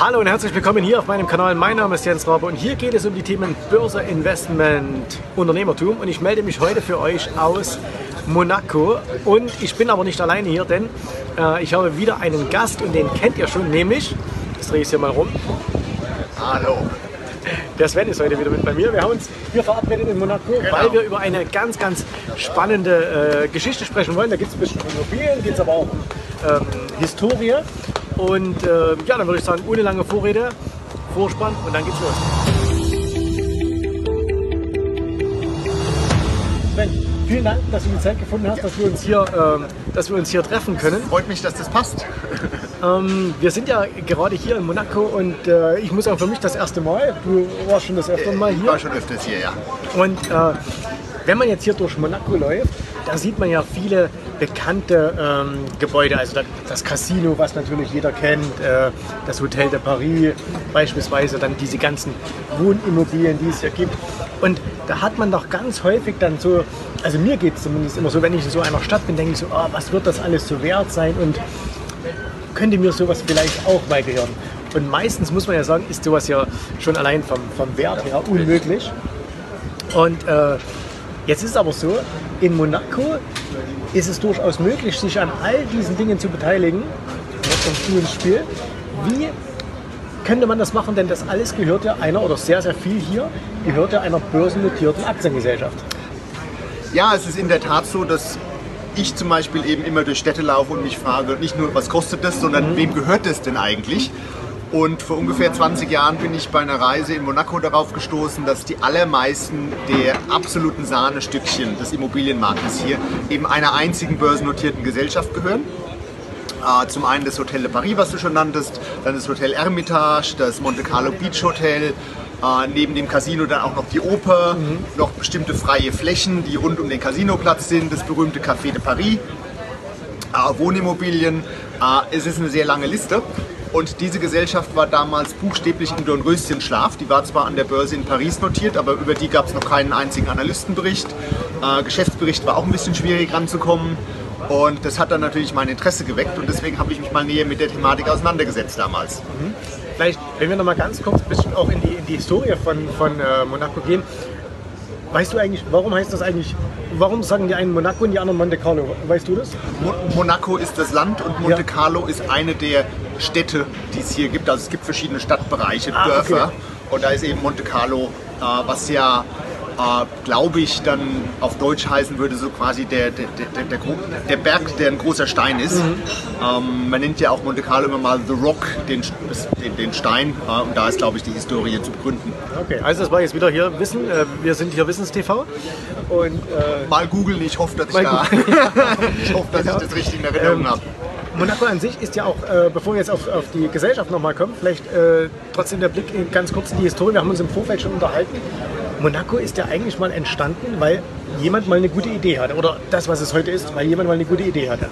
Hallo und herzlich willkommen hier auf meinem Kanal. Mein Name ist Jens Rabe und hier geht es um die Themen Börse, Investment, Unternehmertum und ich melde mich heute für euch aus Monaco und ich bin aber nicht alleine hier, denn äh, ich habe wieder einen Gast und den kennt ihr schon, nämlich, das drehe ich hier mal rum. Hallo. Der Sven ist heute wieder mit bei mir. Wir haben uns hier verabredet in Monaco, Genau. weil wir über eine ganz, ganz spannende äh, Geschichte sprechen wollen. Da gibt es ein bisschen Immobilien, geht es aber auch um ähm, Historie. Und äh, ja, dann würde ich sagen, ohne lange Vorrede, Vorspann und dann geht's los. Sven, vielen Dank, dass du die Zeit gefunden hast, dass wir uns hier, ähm, dass wir uns hier treffen können. Freut mich, dass das passt. Ähm, wir sind ja gerade hier in Monaco und äh, ich muss sagen, für mich das erste Mal. Du warst schon das erste Mal Ich hier. war schon öfters hier, ja. Und äh, wenn man jetzt hier durch Monaco läuft, da sieht man ja viele bekannte ähm, Gebäude. Also das, Casino, was natürlich jeder kennt, äh, das Hotel de Paris beispielsweise, dann diese ganzen Wohnimmobilien, die es hier gibt. Und da hat man doch ganz häufig dann so, also mir geht es zumindest immer so, wenn ich in so einer Stadt bin, denke ich so, ah, was wird das alles so wert sein und könnte mir sowas vielleicht auch mal gehören. Und meistens muss man ja sagen, ist sowas ja schon allein vom, vom Wert her unmöglich. Und äh, jetzt ist es aber so, in Monaco ist es durchaus möglich, sich an all diesen Dingen zu beteiligen. Jetzt kommst du ins Spiel. Wie könnte man das machen? Denn das alles gehört ja einer, oder sehr, sehr viel hier, gehört ja einer börsennotierten Aktiengesellschaft. Ja, es ist in der Tat so, dass ich zum Beispiel eben immer durch Städte laufe und mich frage, nicht nur, was kostet das, sondern wem gehört das denn eigentlich? Und vor ungefähr 20 Jahren bin ich bei einer Reise in Monaco darauf gestoßen, dass die allermeisten der absoluten Sahnestückchen des Immobilienmarktes hier eben einer einzigen börsennotierten Gesellschaft gehören. Äh, Zum einen das Hotel de Paris, was du schon nanntest, dann das Hotel Hermitage, das Monte Carlo Beach Hotel, äh, neben dem Casino dann auch noch die Oper, noch bestimmte freie Flächen, die rund um den Casinoplatz sind, das berühmte Café de Paris, äh, Wohnimmobilien. Äh, Es ist eine sehr lange Liste. Und diese Gesellschaft war damals buchstäblich im Dornröschenschlaf. Die war zwar an der Börse in Paris notiert, aber über die gab es noch keinen einzigen Analystenbericht. Äh, Geschäftsbericht war auch ein bisschen schwierig ranzukommen. Und das hat dann natürlich mein Interesse geweckt und deswegen habe ich mich mal näher mit der Thematik auseinandergesetzt damals. Vielleicht, wenn wir noch mal ganz kurz ein bisschen auch in die, in die Historie von, von äh, Monaco gehen. Weißt du eigentlich, warum heißt das eigentlich, warum sagen die einen Monaco und die anderen Monte Carlo? Weißt du das? Mo Monaco ist das Land und Monte Ja. Carlo ist eine der Städte, die es hier gibt. Also es gibt verschiedene Stadtbereiche, Ah, Dörfer. okay. Und da ist eben Monte Carlo, äh, was ja, äh, glaube ich, dann auf Deutsch heißen würde, so quasi der, der, der, der, der Berg, der ein großer Stein ist. Mhm. Ähm, man nennt ja auch Monte Carlo immer mal The Rock, den, den, den Stein. Äh, und da ist, glaube ich, die Historie zu begründen. Okay, also das war jetzt wieder hier Wissen. Äh, wir sind hier Wissens-TV. Und äh, Mal googeln, ich hoffe, dass ich, da, ich, hoffe, dass Genau. ich das richtig in Erinnerung Ähm, habe. Monaco an sich ist ja auch, äh, bevor wir jetzt auf, auf die Gesellschaft nochmal kommen, vielleicht äh, trotzdem der Blick in ganz kurz in die Historie. Wir haben uns im Vorfeld schon unterhalten. Monaco ist ja eigentlich mal entstanden, weil jemand mal eine gute Idee hatte. Oder das, was es heute ist, weil jemand mal eine gute Idee hatte.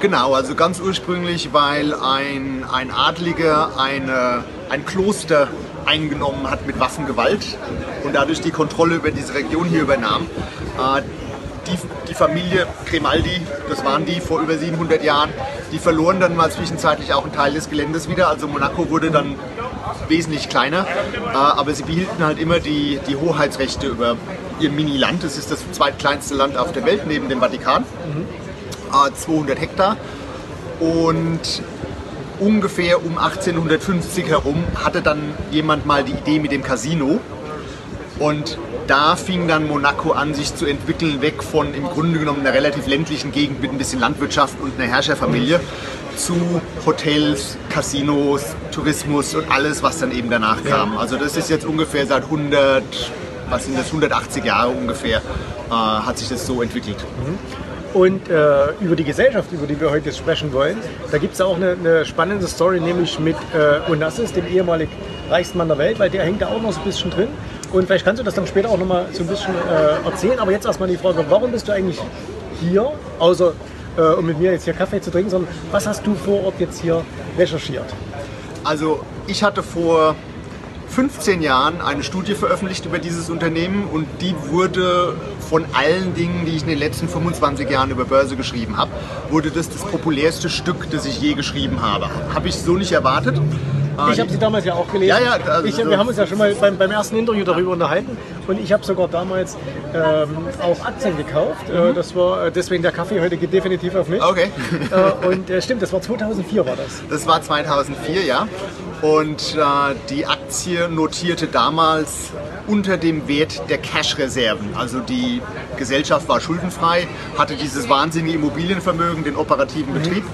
Genau, also ganz ursprünglich, weil ein, ein Adliger eine, ein Kloster eingenommen hat mit Waffengewalt und dadurch die Kontrolle über diese Region hier übernahm. Äh, die, die Familie Grimaldi, das waren die vor über 700 Jahren, die verloren dann mal zwischenzeitlich auch einen Teil des Geländes wieder. Also Monaco wurde dann wesentlich kleiner, äh, aber sie behielten halt immer die, die Hoheitsrechte über ihr Mini-Land. Es ist das zweitkleinste Land auf der Welt neben dem Vatikan. Äh, 200 Hektar. Und ungefähr um 1850 herum hatte dann jemand mal die Idee mit dem Casino. Und da fing dann Monaco an, sich zu entwickeln, weg von im Grunde genommen einer relativ ländlichen Gegend mit ein bisschen Landwirtschaft und einer Herrscherfamilie zu Hotels, Casinos, Tourismus und alles, was dann eben danach kam. Also das ist jetzt ungefähr seit 100, was sind das, 180 Jahre ungefähr, äh, hat sich das so entwickelt. Und äh, über die Gesellschaft, über die wir heute jetzt sprechen wollen, da gibt es auch eine, eine spannende Story, nämlich mit äh, Onassis, dem ehemaligen reichsten Mann der Welt, weil der hängt da auch noch so ein bisschen drin. Und vielleicht kannst du das dann später auch noch mal so ein bisschen äh, erzählen. Aber jetzt erstmal die Frage, warum bist du eigentlich hier, außer äh, um mit mir jetzt hier Kaffee zu trinken, sondern was hast du vor Ort jetzt hier recherchiert? Also ich hatte vor 15 Jahren eine Studie veröffentlicht über dieses Unternehmen und die wurde von allen Dingen, die ich in den letzten 25 Jahren über Börse geschrieben habe, wurde das das populärste Stück, das ich je geschrieben habe. Habe ich so nicht erwartet. Ich habe sie damals ja auch gelesen. Ja, ja, also ich, wir haben uns ja schon mal beim, beim ersten Interview darüber unterhalten und ich habe sogar damals ähm, auch Aktien gekauft. Äh, das war äh, deswegen der Kaffee heute geht definitiv auf mich. Okay. Äh, und äh, stimmt, das war 2004 war das. Das war 2004, ja. Und äh, die Aktie notierte damals unter dem Wert der Cash-Reserven. Also die Gesellschaft war schuldenfrei, hatte dieses wahnsinnige Immobilienvermögen, den operativen Betrieb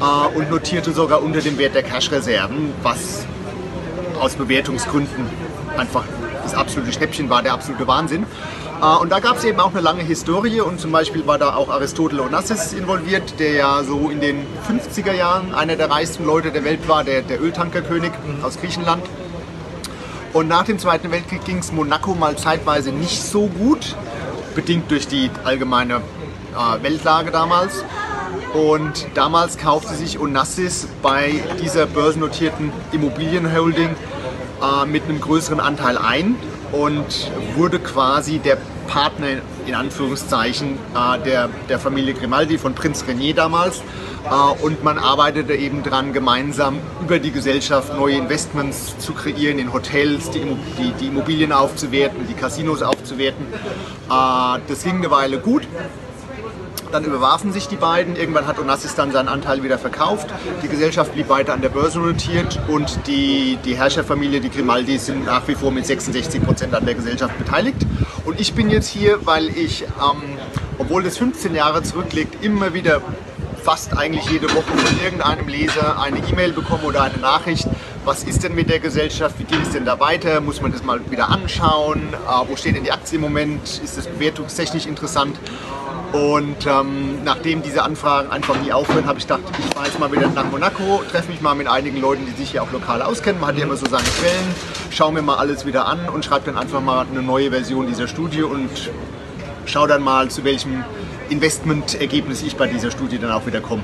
äh, und notierte sogar unter dem Wert der Cash-Reserven, was aus Bewertungsgründen einfach das absolute Schnäppchen war, der absolute Wahnsinn. Äh, Und da gab es eben auch eine lange Historie und zum Beispiel war da auch Aristotle Onassis involviert, der ja so in den 50er Jahren einer der reichsten Leute der Welt war, der, der Öltankerkönig aus Griechenland. Und nach dem Zweiten Weltkrieg ging es Monaco mal zeitweise nicht so gut, bedingt durch die allgemeine äh, Weltlage damals. Und damals kaufte sich Onassis bei dieser börsennotierten Immobilienholding äh, mit einem größeren Anteil ein und wurde quasi der Partner in Anführungszeichen äh, der, der Familie Grimaldi von Prinz Renier damals. Äh, und man arbeitete eben dran, gemeinsam über die Gesellschaft neue Investments zu kreieren in Hotels, die, die, die Immobilien aufzuwerten, die Casinos aufzuwerten. Äh, das ging eine Weile gut. Dann überwarfen sich die beiden. Irgendwann hat Onassis dann seinen Anteil wieder verkauft. Die Gesellschaft blieb weiter an der Börse notiert und die, die Herrscherfamilie, die Grimaldi, sind nach wie vor mit 66 Prozent an der Gesellschaft beteiligt. Und ich bin jetzt hier, weil ich, ähm, obwohl das 15 Jahre zurückliegt, immer wieder fast eigentlich jede Woche von irgendeinem Leser eine E-Mail bekomme oder eine Nachricht. Was ist denn mit der Gesellschaft? Wie geht es denn da weiter? Muss man das mal wieder anschauen? Äh, wo steht denn die Aktie im Moment? Ist das bewertungstechnisch interessant? Und ähm, nachdem diese Anfragen einfach nie aufhören, habe ich gedacht, ich fahre jetzt mal wieder nach Monaco, treffe mich mal mit einigen Leuten, die sich hier auch lokal auskennen. Man hat ja immer so seine Quellen, schaue mir mal alles wieder an und schreibe dann einfach mal eine neue Version dieser Studie und schaue dann mal, zu welchem Investmentergebnis ich bei dieser Studie dann auch wieder komme.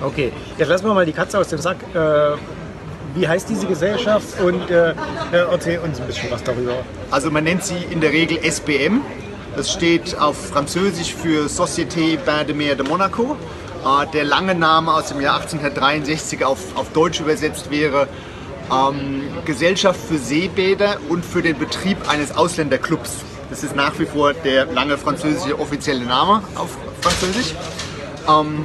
Okay, jetzt lassen wir mal die Katze aus dem Sack. Äh, wie heißt diese Gesellschaft und äh, äh, erzähl uns ein bisschen was darüber. Also man nennt sie in der Regel SBM. Das steht auf Französisch für Société Bain de Mer de Monaco. Äh, Der lange Name aus dem Jahr 1863 auf, auf Deutsch übersetzt wäre ähm, Gesellschaft für Seebäder und für den Betrieb eines Ausländerclubs. Das ist nach wie vor der lange französische offizielle Name auf Französisch. Ähm,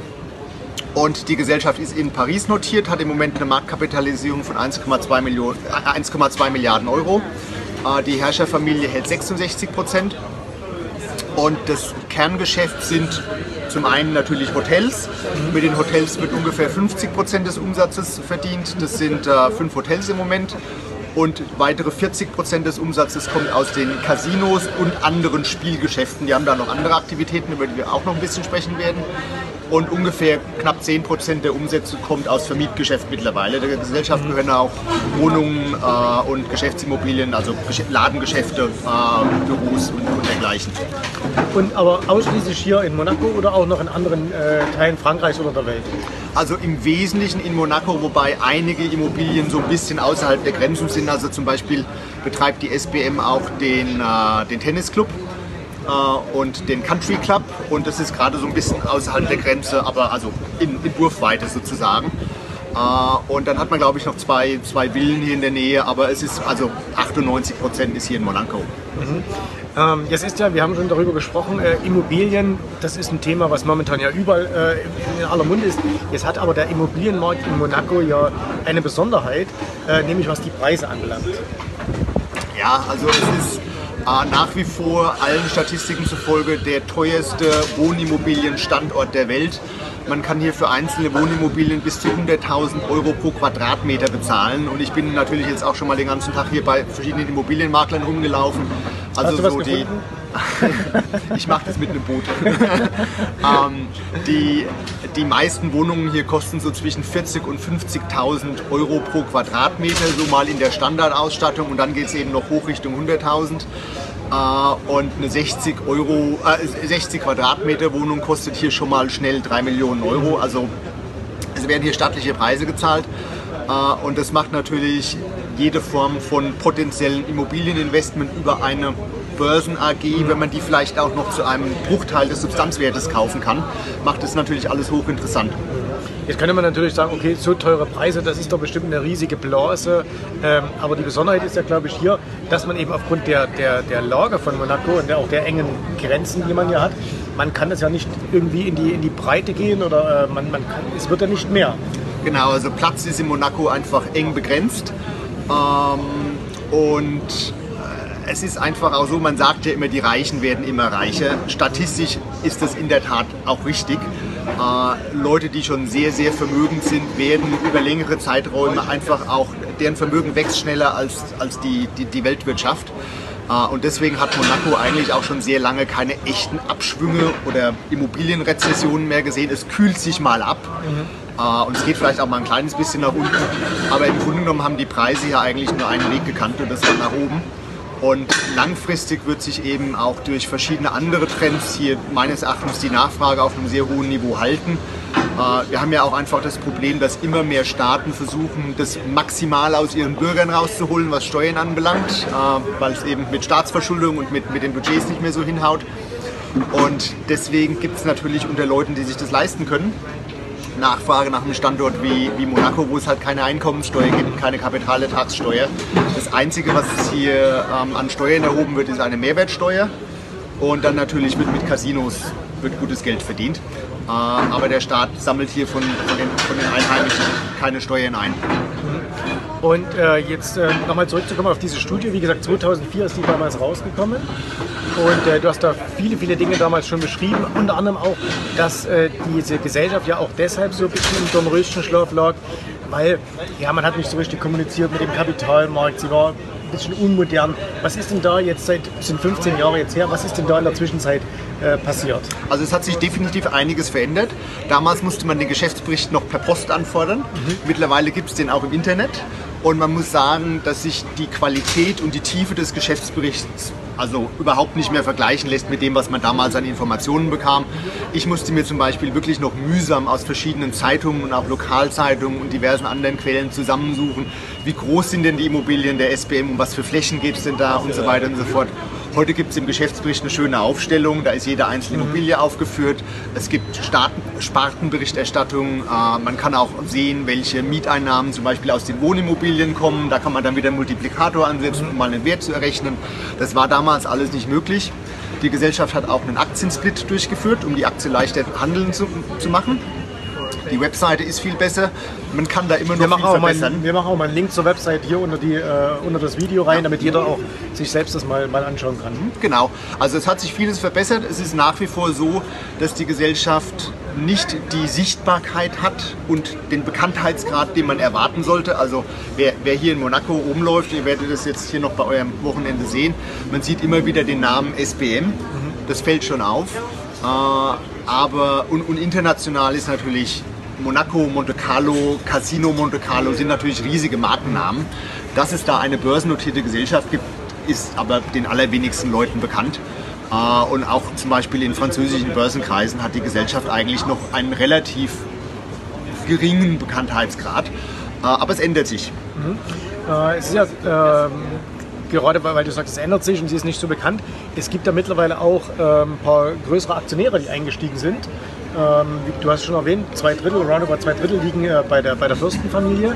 und die Gesellschaft ist in Paris notiert, hat im Moment eine Marktkapitalisierung von 1,2 Millionen- äh, 1,2 Milliarden Euro. Äh, Die Herrscherfamilie hält 66 Prozent. Und das Kerngeschäft sind zum einen natürlich Hotels. Mit den Hotels wird ungefähr 50 Prozent des Umsatzes verdient. Das sind äh, fünf Hotels im Moment. Und weitere 40 Prozent des Umsatzes kommt aus den Casinos und anderen Spielgeschäften. Die haben da noch andere Aktivitäten, über die wir auch noch ein bisschen sprechen werden. Und ungefähr knapp 10 Prozent der Umsätze kommt aus Vermietgeschäft mittlerweile. Der Gesellschaft gehören auch Wohnungen äh, und Geschäftsimmobilien, also Gesch- Ladengeschäfte, äh, Büros und, und dergleichen. Und aber ausschließlich hier in Monaco oder auch noch in anderen äh, Teilen Frankreichs oder der Welt? Also im Wesentlichen in Monaco, wobei einige Immobilien so ein bisschen außerhalb der Grenzen sind. Also zum Beispiel betreibt die SBM auch den, äh, den Tennisclub und den Country Club. Und das ist gerade so ein bisschen außerhalb der Grenze, aber also in, in Wurfweite sozusagen. Äh, und dann hat man, glaube ich, noch zwei, zwei Villen hier in der Nähe, aber es ist also 98 Prozent ist hier in Monaco. Ähm, jetzt ist ja, wir haben schon darüber gesprochen, äh, Immobilien, das ist ein Thema, was momentan ja überall äh, in aller Munde ist. Jetzt hat aber der Immobilienmarkt in Monaco ja eine Besonderheit, äh, nämlich was die Preise anbelangt. Ja, also es ist äh, nach wie vor allen Statistiken zufolge der teuerste Wohnimmobilienstandort der Welt. Man kann hier für einzelne Wohnimmobilien bis zu 100.000 Euro pro Quadratmeter bezahlen. Und ich bin natürlich jetzt auch schon mal den ganzen Tag hier bei verschiedenen Immobilienmaklern rumgelaufen. Also so die, ich mache das mit einem Boot. ähm, die, die meisten Wohnungen hier kosten so zwischen 40.000 und 50.000 Euro pro Quadratmeter, so mal in der Standardausstattung und dann geht es eben noch hoch Richtung 100.000. Äh, und eine 60, Euro, äh, 60 Quadratmeter Wohnung kostet hier schon mal schnell 3 Millionen Euro. Also es werden hier stattliche Preise gezahlt. Äh, Und das macht natürlich jede Form von potenziellen Immobilieninvestment über eine Börsen AG, wenn man die vielleicht auch noch zu einem Bruchteil des Substanzwertes kaufen kann, macht es natürlich alles hochinteressant. Jetzt könnte man natürlich sagen, okay, so teure Preise, das ist doch bestimmt eine riesige Blase. Ähm, aber die Besonderheit ist ja, glaube ich, hier, dass man eben aufgrund der, der, der Lage von Monaco und der, auch der engen Grenzen, die man ja hat, man kann das ja nicht irgendwie in die, in die Breite gehen oder äh, man, man kann, es wird ja nicht mehr. Genau, also Platz ist in Monaco einfach eng begrenzt. Ähm, und äh, es ist einfach auch so, man sagt ja immer, die Reichen werden immer reicher. Statistisch ist das in der Tat auch richtig. Äh, Leute, die schon sehr, sehr vermögend sind, werden über längere Zeiträume einfach auch, deren Vermögen wächst schneller als, als die, die, die Weltwirtschaft. Äh, und deswegen hat Monaco eigentlich auch schon sehr lange keine echten Abschwünge oder Immobilienrezessionen mehr gesehen. Es kühlt sich mal ab. Mhm. Und es geht vielleicht auch mal ein kleines bisschen nach unten. Aber im Grunde genommen haben die Preise ja eigentlich nur einen Weg gekannt und das war nach oben. Und langfristig wird sich eben auch durch verschiedene andere Trends hier meines Erachtens die Nachfrage auf einem sehr hohen Niveau halten. Äh, wir haben ja auch einfach das Problem, dass immer mehr Staaten versuchen, das maximal aus ihren Bürgern rauszuholen, was Steuern anbelangt, äh, weil es eben mit Staatsverschuldung und mit, mit den Budgets nicht mehr so hinhaut. Und deswegen gibt es natürlich unter Leuten, die sich das leisten können, Nachfrage nach einem Standort wie, wie Monaco, wo es halt keine Einkommenssteuer gibt, keine Kapitalertragssteuer. Das Einzige, was hier ähm, an Steuern erhoben wird, ist eine Mehrwertsteuer. Und dann natürlich wird mit Casinos wird gutes Geld verdient. Äh, aber der Staat sammelt hier von, von, den, von den Einheimischen keine Steuern ein. Und äh, jetzt äh, nochmal zurückzukommen auf diese Studie. Wie gesagt, 2004 ist die damals rausgekommen. Und äh, du hast da viele, viele Dinge damals schon beschrieben. Unter anderem auch, dass äh, diese Gesellschaft ja auch deshalb so ein bisschen im Dornröschenschlaf lag, weil ja, man hat nicht so richtig kommuniziert mit dem Kapitalmarkt. Sie war bisschen unmodern. Was ist denn da jetzt seit, sind 15 Jahre jetzt her, was ist denn da in der Zwischenzeit äh, passiert? Also es hat sich definitiv einiges verändert. Damals musste man den Geschäftsbericht noch per Post anfordern. Mhm. Mittlerweile gibt es den auch im Internet. Und man muss sagen, dass sich die Qualität und die Tiefe des Geschäftsberichts also überhaupt nicht mehr vergleichen lässt mit dem, was man damals an Informationen bekam. Ich musste mir zum Beispiel wirklich noch mühsam aus verschiedenen Zeitungen und auch Lokalzeitungen und diversen anderen Quellen zusammensuchen, wie groß sind denn die Immobilien der SBM und was für Flächen gibt es denn da und so weiter und so fort. Heute gibt es im Geschäftsbericht eine schöne Aufstellung, da ist jede einzelne Immobilie aufgeführt. Es gibt Starten, Spartenberichterstattung, äh, man kann auch sehen, welche Mieteinnahmen zum Beispiel aus den Wohnimmobilien kommen. Da kann man dann wieder einen Multiplikator ansetzen, um mal einen Wert zu errechnen. Das war damals alles nicht möglich. Die Gesellschaft hat auch einen Aktiensplit durchgeführt, um die Aktie leichter handeln zu, zu machen. Die Webseite ist viel besser. Man kann da immer noch wir viel verbessern. Mal, wir machen auch mal einen Link zur Webseite hier unter, die, äh, unter das Video rein, damit jeder auch sich selbst das mal, mal anschauen kann. Genau. Also es hat sich vieles verbessert. Es ist nach wie vor so, dass die Gesellschaft nicht die Sichtbarkeit hat und den Bekanntheitsgrad, den man erwarten sollte. Also wer, wer hier in Monaco rumläuft, ihr werdet das jetzt hier noch bei eurem Wochenende sehen, man sieht immer wieder den Namen SBM. Mhm. Das fällt schon auf. Äh, aber und, und international ist natürlich Monaco, Monte Carlo, Casino Monte Carlo sind natürlich riesige Markennamen. Dass es da eine börsennotierte Gesellschaft gibt, ist aber den allerwenigsten Leuten bekannt. Äh, und auch zum Beispiel in französischen Börsenkreisen hat die Gesellschaft eigentlich noch einen relativ geringen Bekanntheitsgrad. Äh, aber es ändert sich. Mhm. Äh, es ist ja ähm, gerade weil du sagst, es ändert sich und sie ist nicht so bekannt. Es gibt da mittlerweile auch ähm, ein paar größere Aktionäre, die eingestiegen sind. Ähm, du hast schon erwähnt, zwei Drittel, roundabout zwei Drittel liegen äh, bei, der, bei der Fürstenfamilie. Äh,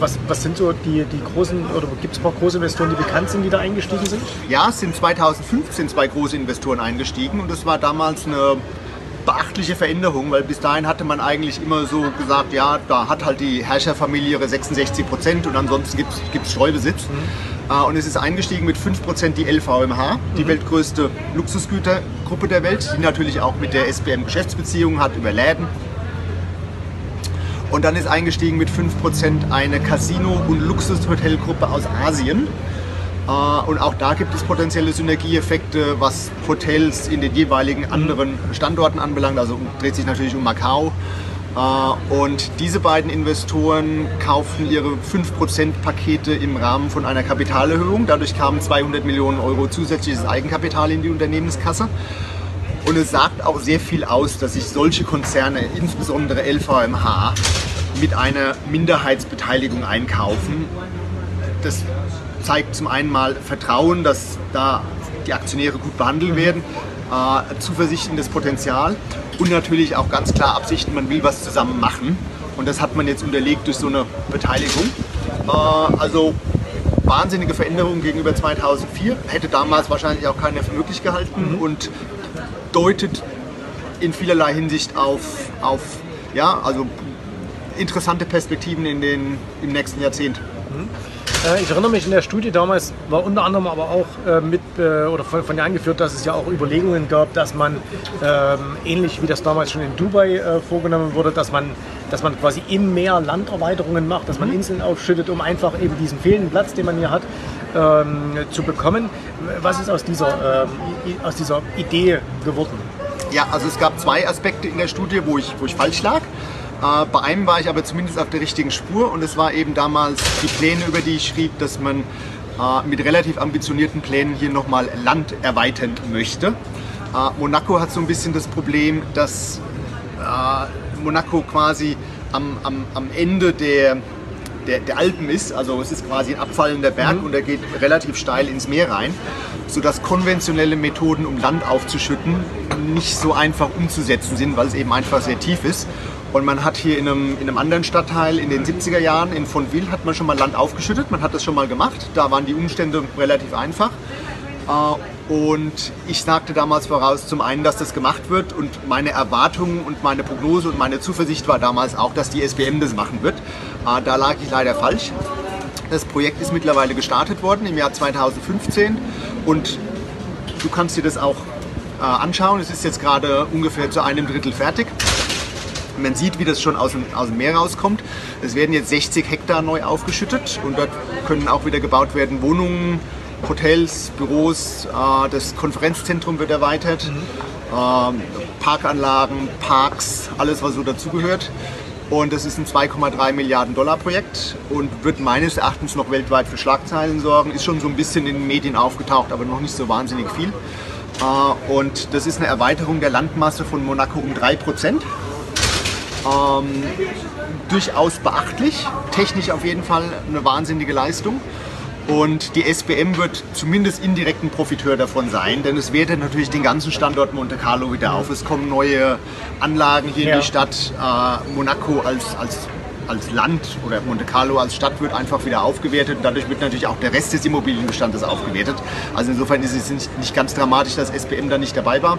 was, was sind so die, die großen, oder gibt es ein paar große Investoren, die bekannt sind, die da eingestiegen sind? Ja, es sind 2015 zwei große Investoren eingestiegen und das war damals eine beachtliche Veränderung, weil bis dahin hatte man eigentlich immer so gesagt, ja, da hat halt die Herrscherfamilie ihre 66 Prozent und ansonsten gibt es Streubesitz. Mhm. Äh, und es ist eingestiegen mit 5% die LVMH, die mhm. weltgrößte Luxusgütergruppe der Welt, die natürlich auch mit der SBM Geschäftsbeziehungen hat über Läden. Und dann ist eingestiegen mit 5% eine Casino- und Luxushotelgruppe aus Asien. Äh, und auch da gibt es potenzielle Synergieeffekte, was Hotels in den jeweiligen anderen Standorten anbelangt. Also dreht sich natürlich um Macau. Äh, und diese beiden Investoren kauften ihre 5% Pakete im Rahmen von einer Kapitalerhöhung. Dadurch kamen 200 Millionen Euro zusätzliches Eigenkapital in die Unternehmenskasse. Und es sagt auch sehr viel aus, dass sich solche Konzerne, insbesondere LVMH, mit einer Minderheitsbeteiligung einkaufen. Das zeigt zum einen mal Vertrauen, dass da die Aktionäre gut behandelt werden. Äh, Zuversicht in das Potenzial und natürlich auch ganz klar Absichten, man will was zusammen machen. Und das hat man jetzt unterlegt durch so eine Beteiligung. Äh, also wahnsinnige Veränderung gegenüber 2004. Hätte damals wahrscheinlich auch keiner für möglich gehalten mhm. und deutet in vielerlei Hinsicht auf, auf ja, also interessante Perspektiven in den, im nächsten Jahrzehnt. Mhm. Äh, ich erinnere mich in der Studie damals war unter anderem aber auch äh, mit äh, oder von, von dir angeführt, dass es ja auch Überlegungen gab, dass man ähm, ähnlich wie das damals schon in Dubai äh, vorgenommen wurde, dass man, dass man quasi im Meer Landerweiterungen macht, dass man mhm. Inseln aufschüttet, um einfach eben diesen fehlenden Platz, den man hier hat, ähm, zu bekommen. Was ist aus dieser, ähm, aus dieser Idee geworden? Ja, also es gab zwei Aspekte in der Studie, wo ich, wo ich falsch lag. Äh, bei einem war ich aber zumindest auf der richtigen Spur und es war eben damals die Pläne, über die ich schrieb, dass man äh, mit relativ ambitionierten Plänen hier nochmal Land erweitern möchte. Äh, Monaco hat so ein bisschen das Problem, dass Monaco quasi am, am, am Ende der, der, der, Alpen ist. Also es ist quasi ein abfallender Berg mhm. und er geht relativ steil ins Meer rein, sodass konventionelle Methoden, um Land aufzuschütten, nicht so einfach umzusetzen sind, weil es eben einfach sehr tief ist. Und man hat hier in einem, in einem anderen Stadtteil in den 70er Jahren, in Fontville, hat man schon mal Land aufgeschüttet. Man hat das schon mal gemacht. Da waren die Umstände relativ einfach. Äh, und ich sagte damals voraus, zum einen, dass das gemacht wird und meine Erwartungen und meine Prognose und meine Zuversicht war damals auch, dass die SBM das machen wird. Äh, da lag ich leider falsch. Das Projekt ist mittlerweile gestartet worden im Jahr 2015 und du kannst dir das auch äh, anschauen. Es ist jetzt gerade ungefähr zu einem Drittel fertig. Man sieht, wie das schon aus dem, aus dem Meer rauskommt. Es werden jetzt 60 Hektar neu aufgeschüttet und dort können auch wieder gebaut werden Wohnungen, Hotels, Büros. Äh, das Konferenzzentrum wird erweitert. Mhm. Ähm, Parkanlagen, Parks, alles was so dazugehört. Und das ist ein 2,3 Milliarden Dollar Projekt und wird meines Erachtens noch weltweit für Schlagzeilen sorgen. Ist schon so ein bisschen in den Medien aufgetaucht, aber noch nicht so wahnsinnig viel. Äh, und das ist eine Erweiterung der Landmasse von Monaco um 3 Prozent. Ähm, durchaus beachtlich, technisch auf jeden Fall eine wahnsinnige Leistung. Und die SBM wird zumindest indirekt ein Profiteur davon sein, denn es wertet natürlich den ganzen Standort Monte Carlo wieder auf. Es kommen neue Anlagen hier ja. in die Stadt. Äh, Monaco als, als, als Land oder Monte Carlo als Stadt wird einfach wieder aufgewertet. Und dadurch wird natürlich auch der Rest des Immobilienbestandes aufgewertet. Also insofern ist es nicht ganz dramatisch, dass SBM da nicht dabei war.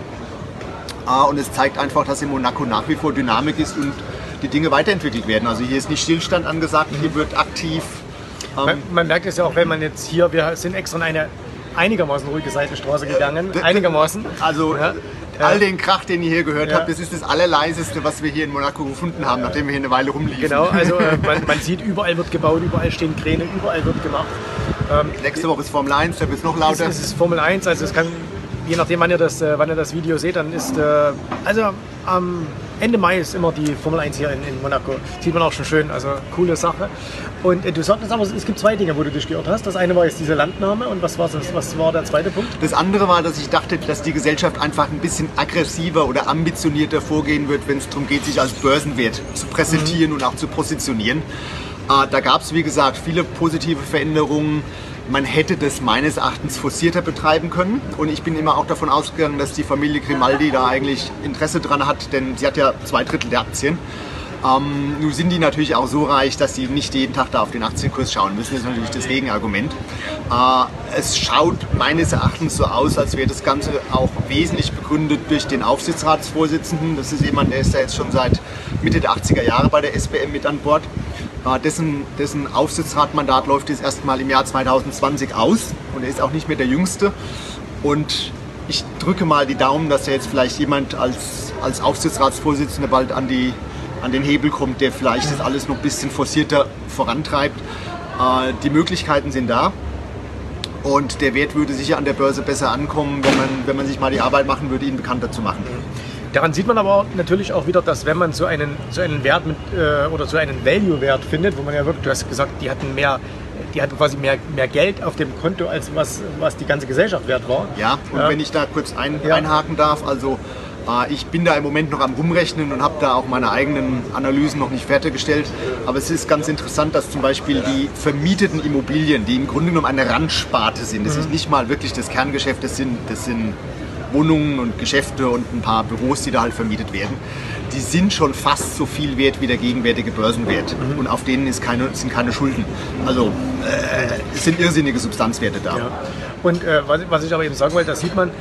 Und es zeigt einfach, dass in Monaco nach wie vor Dynamik ist und die Dinge weiterentwickelt werden. Also hier ist nicht Stillstand angesagt, hier wird aktiv. Ähm man, man, merkt es ja auch, wenn man jetzt hier, wir sind extra in eine einigermaßen ruhige Seitenstraße gegangen. Einigermaßen. Also ja. all den Krach, den ihr hier gehört ja. habt, das ist das allerleiseste, was wir hier in Monaco gefunden haben, nachdem wir hier eine Weile rumliefen. Genau, also äh, man, man, sieht, überall wird gebaut, überall stehen Kräne, überall wird gemacht. Ähm, Nächste Woche ist Formel 1, da wird es noch lauter. Es ist Formel 1, also es kann je nachdem, wann ihr das, äh, wann ihr das Video seht, dann ist, äh, also am Ende Mai ist immer die Formel 1 hier in, in Monaco. Sieht man auch schon schön, also coole Sache. Und äh, du sagtest aber, es gibt zwei Dinge, wo du dich geirrt hast. Das eine war jetzt diese Landnahme und was war, das, was war der zweite Punkt? Das andere war, dass ich dachte, dass die Gesellschaft einfach ein bisschen aggressiver oder ambitionierter vorgehen wird, wenn es darum geht, sich als Börsenwert zu präsentieren mhm. und auch zu positionieren. Äh, da gab es, wie gesagt, viele positive Veränderungen man hätte das meines Erachtens forcierter betreiben können. Und ich bin immer auch davon ausgegangen, dass die Familie Grimaldi da eigentlich Interesse dran hat, denn sie hat ja zwei Drittel der Aktien. Ähm, nun sind die natürlich auch so reich, dass sie nicht jeden Tag da auf den Aktienkurs schauen müssen. Das ist natürlich das Gegenargument. Äh, es schaut meines Erachtens so aus, als wäre das Ganze auch wesentlich begründet durch den Aufsichtsratsvorsitzenden. Das ist jemand, der ist ja jetzt schon seit Mitte der 80er Jahre bei der SBM mit an Bord. Äh, dessen, dessen Aufsichtsratmandat läuft jetzt erstmal im Jahr 2020 aus und er ist auch nicht mehr der Jüngste. Und ich drücke mal die Daumen, dass er jetzt vielleicht jemand als, als Aufsichtsratsvorsitzender bald an, die, an den Hebel kommt, der vielleicht das alles noch ein bisschen forcierter vorantreibt. Äh, die Möglichkeiten sind da. Und der Wert würde sicher an der Börse besser ankommen, wenn man, wenn man sich mal die Arbeit machen würde, ihn bekannter zu machen. Daran sieht man aber natürlich auch wieder, dass wenn man so einen, so einen Wert mit, äh, oder so einen Value-Wert findet, wo man ja wirklich, du hast gesagt, die hatten mehr, die hatten quasi mehr, mehr Geld auf dem Konto, als was, was die ganze Gesellschaft wert war. Ja, und ja. wenn ich da kurz ein, ja. einhaken darf, also äh, ich bin da im Moment noch am Rumrechnen und habe da auch meine eigenen Analysen noch nicht fertiggestellt. Aber es ist ganz interessant, dass zum Beispiel die vermieteten Immobilien, die im Grunde genommen eine Randsparte sind, das mhm. ist nicht mal wirklich das Kerngeschäft, das sind, das sind Wohnungen und Geschäfte und ein paar Büros, die da halt vermietet werden, die sind schon fast so viel wert wie der gegenwärtige Börsenwert. Mhm. Und auf denen ist keine, sind keine Schulden. Also äh, es sind irrsinnige Substanzwerte da. Ja. Und äh, was, was ich aber eben sagen wollte, da sieht man,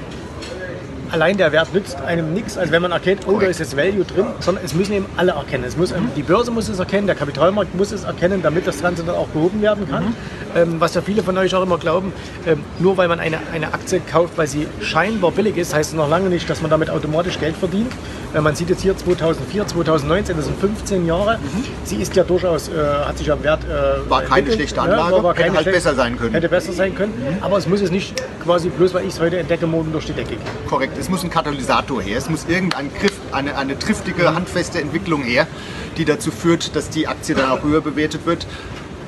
allein der Wert nützt einem nichts, als wenn man erkennt, oh, da ist jetzt Value drin, sondern es müssen eben alle erkennen. Es muss, mhm. Die Börse muss es erkennen, der Kapitalmarkt muss es erkennen, damit das Ganze dann auch behoben werden kann. Mhm. Ähm, was ja viele von euch auch immer glauben, ähm, nur weil man eine, eine Aktie kauft, weil sie scheinbar billig ist, heißt es noch lange nicht, dass man damit automatisch Geld verdient. Äh, man sieht jetzt hier 2004, 2019, das sind 15 Jahre. Mhm. Sie ist ja durchaus, äh, hat sich am Wert. Äh, war keine schlechte Anlage, ja, war, hätte halt besser sein können. Hätte besser sein können, mhm. aber es muss es nicht quasi bloß, weil ich es heute entdecke, morgen durch die Decke gehen. Korrekt, es muss ein Katalysator her, es muss irgendein Griff, eine, eine triftige, handfeste Entwicklung her, die dazu führt, dass die Aktie dann auch höher bewertet wird.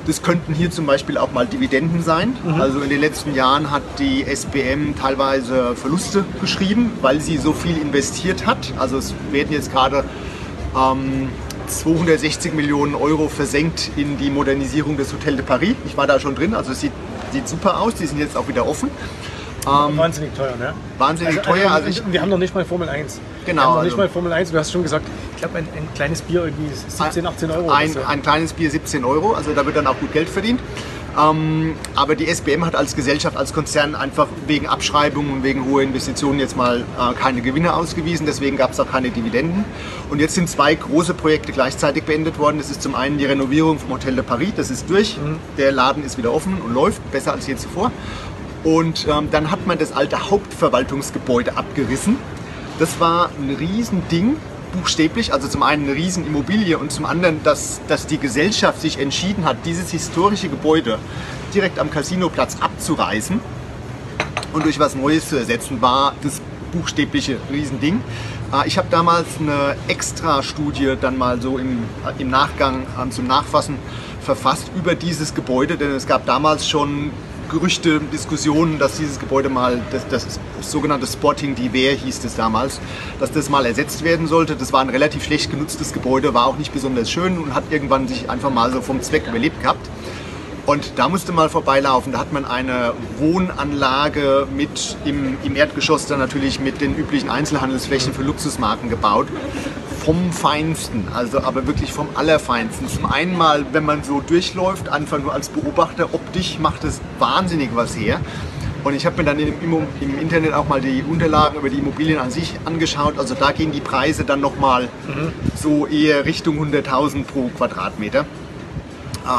Das könnten hier zum Beispiel auch mal Dividenden sein. Mhm. Also in den letzten Jahren hat die SBM teilweise Verluste geschrieben, weil sie so viel investiert hat. Also es werden jetzt gerade ähm, 260 Millionen Euro versenkt in die Modernisierung des Hotel de Paris. Ich war da schon drin, also es sieht, sieht super aus. Die sind jetzt auch wieder offen. Ähm, wahnsinnig teuer, ne? Wahnsinnig also, teuer. Also, also wir haben noch nicht mal Formel 1. Genau. Wir haben noch nicht also mal Formel 1. Du hast schon gesagt, ich glaube, ein, ein, kleines Bier irgendwie 17, 18 Euro. Ein, so. ein kleines Bier 17 Euro, also da wird dann auch gut Geld verdient. Ähm, aber die SBM hat als Gesellschaft, als Konzern einfach wegen Abschreibungen und wegen hoher Investitionen jetzt mal äh, keine Gewinne ausgewiesen. Deswegen gab es auch keine Dividenden. Und jetzt sind zwei große Projekte gleichzeitig beendet worden. Das ist zum einen die Renovierung vom Hotel de Paris. Das ist durch. Mhm. Der Laden ist wieder offen und läuft besser als je zuvor. Und ähm, dann hat man das alte Hauptverwaltungsgebäude abgerissen. Das war ein Riesending, buchstäblich. Also zum einen eine Riesenimmobilie und zum anderen, dass, dass die Gesellschaft sich entschieden hat, dieses historische Gebäude direkt am Casinoplatz abzureißen und durch was Neues zu ersetzen, war das buchstäbliche Riesending. Äh, ich habe damals eine Extra-Studie dann mal so im, im Nachgang ähm, zum Nachfassen verfasst über dieses Gebäude, denn es gab damals schon Gerüchte, Diskussionen, dass dieses Gebäude mal, das, das sogenannte Sporting Diver hieß es damals, dass das mal ersetzt werden sollte. Das war ein relativ schlecht genutztes Gebäude, war auch nicht besonders schön und hat irgendwann sich einfach mal so vom Zweck überlebt gehabt. Und da musste mal vorbeilaufen. Da hat man eine Wohnanlage mit im, im Erdgeschoss dann natürlich mit den üblichen Einzelhandelsflächen für Luxusmarken gebaut vom Feinsten, also aber wirklich vom Allerfeinsten. Zum einen mal, wenn man so durchläuft, einfach nur als Beobachter, optisch macht es wahnsinnig was her. Und ich habe mir dann im, im, Internet auch mal die Unterlagen über die Immobilien an sich angeschaut. Also da gehen die Preise dann nochmal mhm. so eher Richtung 100.000 pro Quadratmeter. Äh,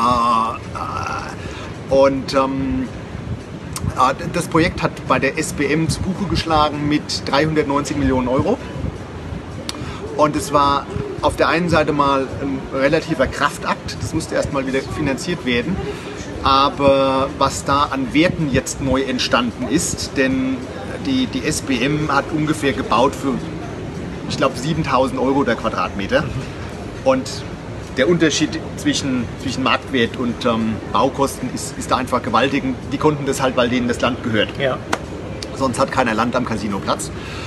äh, und ähm, äh, das Projekt hat bei der SBM zu Buche geschlagen mit 390 Millionen Euro. Und es war auf der einen Seite mal ein relativer Kraftakt, das musste erstmal wieder finanziert werden. Aber was da an Werten jetzt neu entstanden ist, denn die, die SBM hat ungefähr gebaut für, ich glaube, 7000 Euro der Quadratmeter. Und der Unterschied zwischen, zwischen Marktwert und ähm, Baukosten ist, ist da einfach gewaltig. Die konnten das halt, weil denen das Land gehört. Ja. Sonst hat keiner Land am Casinoplatz. Äh,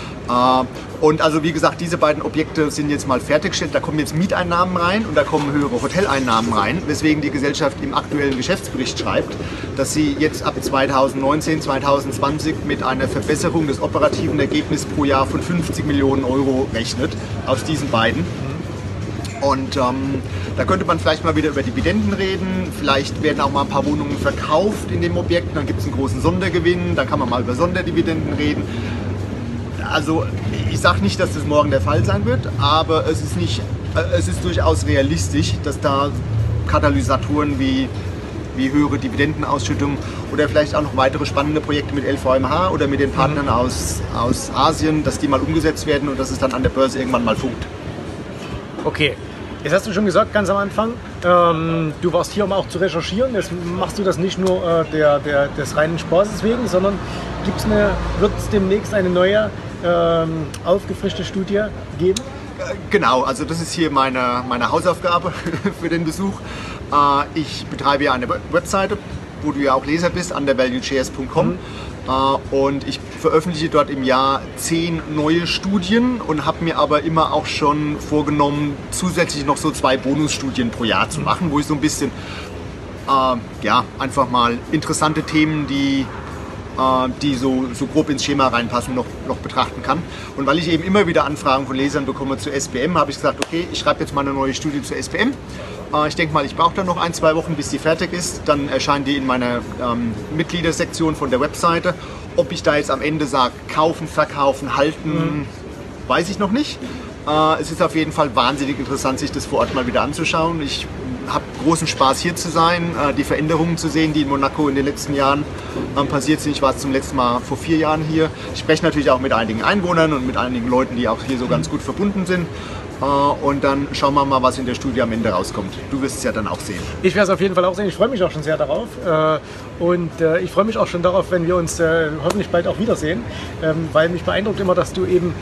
und also wie gesagt, diese beiden Objekte sind jetzt mal fertiggestellt. Da kommen jetzt Mieteinnahmen rein und da kommen höhere Hoteleinnahmen rein, weswegen die Gesellschaft im aktuellen Geschäftsbericht schreibt, dass sie jetzt ab 2019, 2020 mit einer Verbesserung des operativen Ergebnisses pro Jahr von 50 Millionen Euro rechnet aus diesen beiden. Und ähm, da könnte man vielleicht mal wieder über Dividenden reden. Vielleicht werden auch mal ein paar Wohnungen verkauft in dem Objekt. Dann gibt es einen großen Sondergewinn. Dann kann man mal über Sonderdividenden reden also ich sage nicht, dass das morgen der Fall sein wird, aber es ist, nicht, äh, es ist durchaus realistisch, dass da Katalysatoren wie, wie höhere Dividendenausschüttung oder vielleicht auch noch weitere spannende Projekte mit LVMH oder mit den Partnern mhm. aus, aus Asien, dass die mal umgesetzt werden und dass es dann an der Börse irgendwann mal funkt. Okay, Jetzt hast du schon gesagt, ganz am Anfang, ähm, du warst hier, um auch zu recherchieren. Jetzt machst du das nicht nur äh, der, der, des reinen Spaßes wegen, sondern gibt's eine, wird es demnächst eine neue ähm, aufgefrischte Studie geben? Äh, genau, also das ist hier meine, meine Hausaufgabe für den Besuch. Äh, ich betreibe ja eine Webseite, wo du ja auch Leser bist, undervaluechairs.com. Mhm. Äh, und ich veröffentliche dort im Jahr zehn neue Studien und habe mir aber immer auch schon vorgenommen, zusätzlich noch so zwei Bonusstudien pro Jahr zu machen, wo ich so ein bisschen, äh, ja, einfach mal interessante Themen, die die so, so grob ins Schema reinpassen, noch, noch betrachten kann. Und weil ich eben immer wieder Anfragen von Lesern bekomme zu SPM, habe ich gesagt, okay, ich schreibe jetzt mal eine neue Studie zu SPM. Äh, ich denke mal, ich brauche dann noch ein, zwei Wochen, bis die fertig ist. Dann erscheint die in meiner ähm, Mitgliedersektion von der Webseite. Ob ich da jetzt am Ende sage, kaufen, verkaufen, halten, mhm. weiß ich noch nicht. Äh, es ist auf jeden Fall wahnsinnig interessant, sich das vor Ort mal wieder anzuschauen. Ich habe großen Spaß hier zu sein, äh, die Veränderungen zu sehen, die in Monaco in den letzten Jahren ähm, passiert sind. Ich war zum letzten Mal vor vier Jahren hier. Ich spreche natürlich auch mit einigen Einwohnern und mit einigen Leuten, die auch hier so ganz gut verbunden sind. Äh, und dann schauen wir mal, was in der Studie am Ende rauskommt. Du wirst es ja dann auch sehen. Ich werde es auf jeden Fall auch sehen. Ich freue mich auch schon sehr darauf. Äh, und äh, ich freue mich auch schon darauf, wenn wir uns hoffentlich bald auch wiedersehen. Ähm, weil mich beeindruckt immer, dass du eben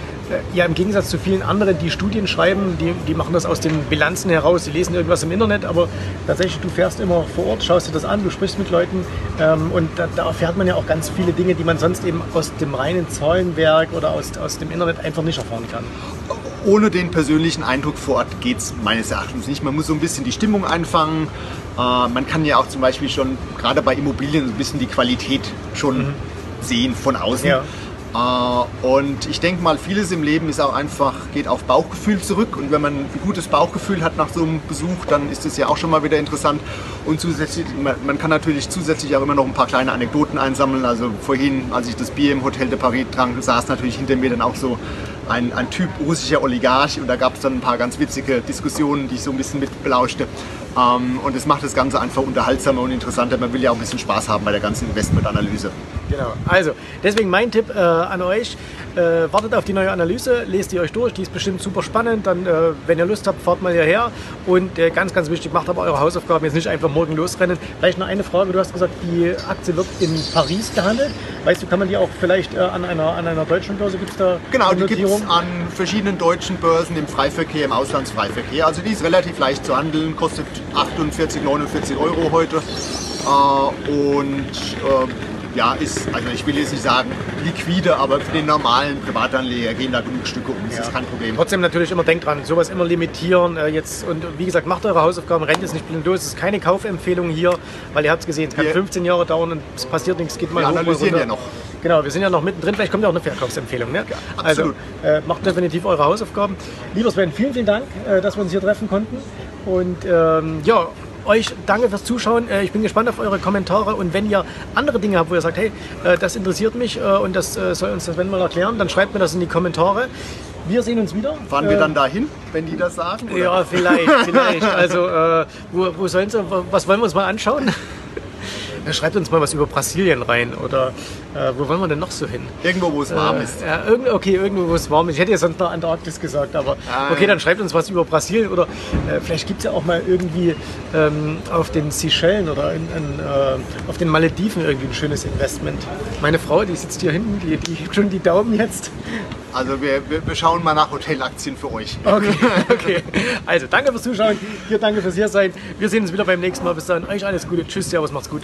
ja im Gegensatz zu vielen anderen, die Studien schreiben, die, die machen das aus den Bilanzen heraus, die lesen irgendwas im Internet, aber tatsächlich, du fährst immer vor Ort, schaust dir das an, du sprichst mit Leuten ähm, und da, da, erfährt man ja auch ganz viele Dinge, die man sonst eben aus dem reinen Zahlenwerk oder aus, aus dem Internet einfach nicht erfahren kann ohne den persönlichen Eindruck vor Ort geht es meines Erachtens nicht. Man muss so ein bisschen die Stimmung einfangen. Äh, man kann ja auch zum Beispiel schon, gerade bei Immobilien, ein bisschen die Qualität schon mhm. sehen von außen. Ja. Äh, und ich denke mal, vieles im Leben ist auch einfach, geht auf Bauchgefühl zurück. Und wenn man ein gutes Bauchgefühl hat nach so einem Besuch, dann ist es ja auch schon mal wieder interessant. Und zusätzlich, man kann natürlich zusätzlich auch immer noch ein paar kleine Anekdoten einsammeln. Also vorhin, als ich das Bier im Hotel de Paris trank, saß natürlich hinter mir dann auch so ein, ein Typ russischer Oligarch und da gab es dann ein paar ganz witzige Diskussionen, die ich so ein bisschen mitbelauschte. Ähm, und es macht das Ganze einfach unterhaltsamer und interessanter. Man will ja auch ein bisschen Spaß haben bei der ganzen Investmentanalyse. Genau. Also, deswegen mein Tipp äh, an euch. Äh, wartet auf die neue Analyse, lest die euch durch, die ist bestimmt super spannend. Dann, äh, wenn ihr Lust habt, fahrt mal hierher. Und äh, ganz, ganz wichtig, macht aber eure Hausaufgaben jetzt nicht einfach morgen losrennen. Vielleicht noch eine Frage: Du hast gesagt, die Aktie wird in Paris gehandelt. Weißt du, kann man die auch vielleicht äh, an, einer, an einer deutschen Börse gibt es da? Genau, die gibt es an verschiedenen deutschen Börsen im Freiverkehr, im Auslandsfreiverkehr. Also die ist relativ leicht zu handeln, kostet 48, 49 Euro heute. Äh, und äh, ja, ist, also ich will jetzt nicht sagen liquide, aber für den normalen Privatanleger gehen da genug Stücke um. Das ja. ist kein Problem. Trotzdem natürlich immer denkt dran, sowas immer limitieren. Äh, jetzt, und wie gesagt, macht eure Hausaufgaben, rennt jetzt nicht blind los. Es ist keine Kaufempfehlung hier, weil ihr habt es gesehen, es kann wir, 15 Jahre dauern und es passiert nichts, geht mal wir hoch, analysieren mal ja noch. Genau, wir sind ja noch mittendrin. Vielleicht kommt ja auch eine Verkaufsempfehlung. Ne? Ja, absolut. Also, äh, macht definitiv eure Hausaufgaben. Lieber Sven, vielen, vielen Dank, äh, dass wir uns hier treffen konnten. Und ähm, ja, euch danke fürs Zuschauen. Äh, ich bin gespannt auf eure Kommentare und wenn ihr andere Dinge habt, wo ihr sagt, hey, äh, das interessiert mich äh, und das soll uns das wenn mal erklären, dann schreibt mir das in die Kommentare. Wir sehen uns wieder. Fahren wir dann dahin, wenn die das sagen? Oder? Ja, vielleicht, vielleicht. Also, äh, wo, wo sollen sie, was wollen wir uns mal anschauen? Schreibt uns mal was über Brasilien rein oder äh, wo wollen wir denn noch so hin? Irgendwo, wo es warm äh, ist. Ja, irgend, okay, irgendwo, wo es warm ist. Ich hätte ja sonst noch Antarktis gesagt, aber ah, okay, dann schreibt uns was über Brasilien oder äh, vielleicht gibt es ja auch mal irgendwie ähm, auf den Seychellen oder in, in, äh, auf den Malediven irgendwie ein schönes Investment. Meine Frau, die sitzt hier hinten, die, die hebt schon die Daumen jetzt. Also wir, wir, wir schauen mal nach Hotelaktien für euch. Okay, okay. Also danke fürs Zuschauen, hier danke fürs hier sein. Wir sehen uns wieder beim nächsten Mal. Bis dann, euch alles Gute. Tschüss, Servus, macht's gut.